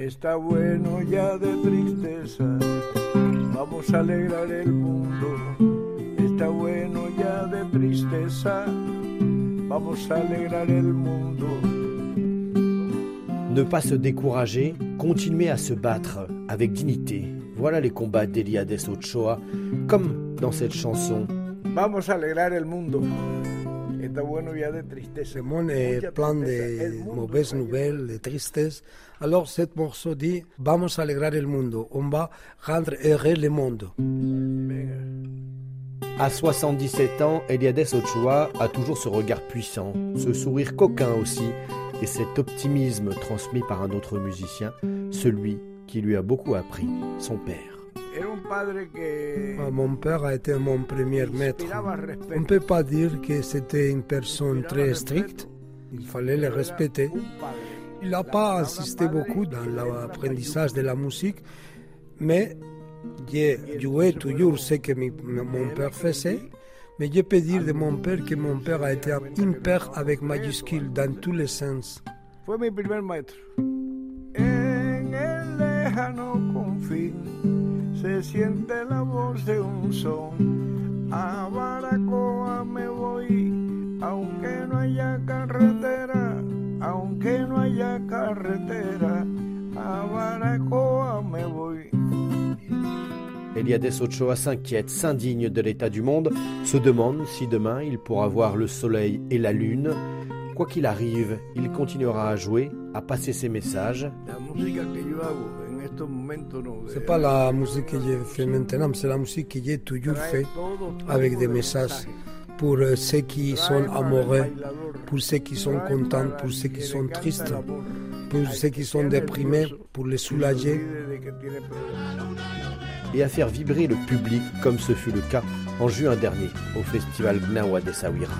Está bueno ya de tristeza, vamos a alegrar el mundo. Está bueno ya de tristeza, vamos a alegrar el mundo. Ne pas se décourager, continuer à se battre avec dignité. Voilà les combats d'Eliades Ochoa, comme dans cette chanson. Vamos a alegrar el mundo. Está bueno ya de tristeza. Le monde est plein de mauvaises nouvelles, de tristesse. Alors, cette morceau dit Vamos a alegrar el mundo. On va rendre heureux le monde. À 77 ans, Eliades Ochoa a toujours ce regard puissant, ce sourire coquin aussi, et cet optimisme transmis par un autre musicien, celui qui lui a beaucoup appris, son père. Ah, mon père a été mon premier maître. On ne peut pas dire que c'était une personne très stricte. Il fallait le respecter. Il n'a pas insisté beaucoup dans l'apprentissage de la musique, mais j'ai joué toujours ce que mon père faisait. Mais je peux dire de mon père que mon père a été un père avec majuscule dans tous les sens. Fue mi primer maître. En el lejano confín se siente la voz de un son. A Baracoa me voy, aunque no haya carretera, aunque no haya carretera. A Baracoa me voy. Eliades Ochoa s'inquiète, s'indigne de l'état du monde, se demande si demain il pourra voir le soleil et la lune. Quoi qu'il arrive, il continuera à jouer, à passer ses messages. C'est pas la musique que je fais maintenant, c'est la musique que j'ai toujours fait avec des messages pour ceux qui sont amoureux, pour ceux qui sont contents, pour ceux qui sont tristes, pour ceux qui sont déprimés, pour les soulager. Et à faire vibrer le public comme ce fut le cas en juin dernier au festival Gnawa de Sawira.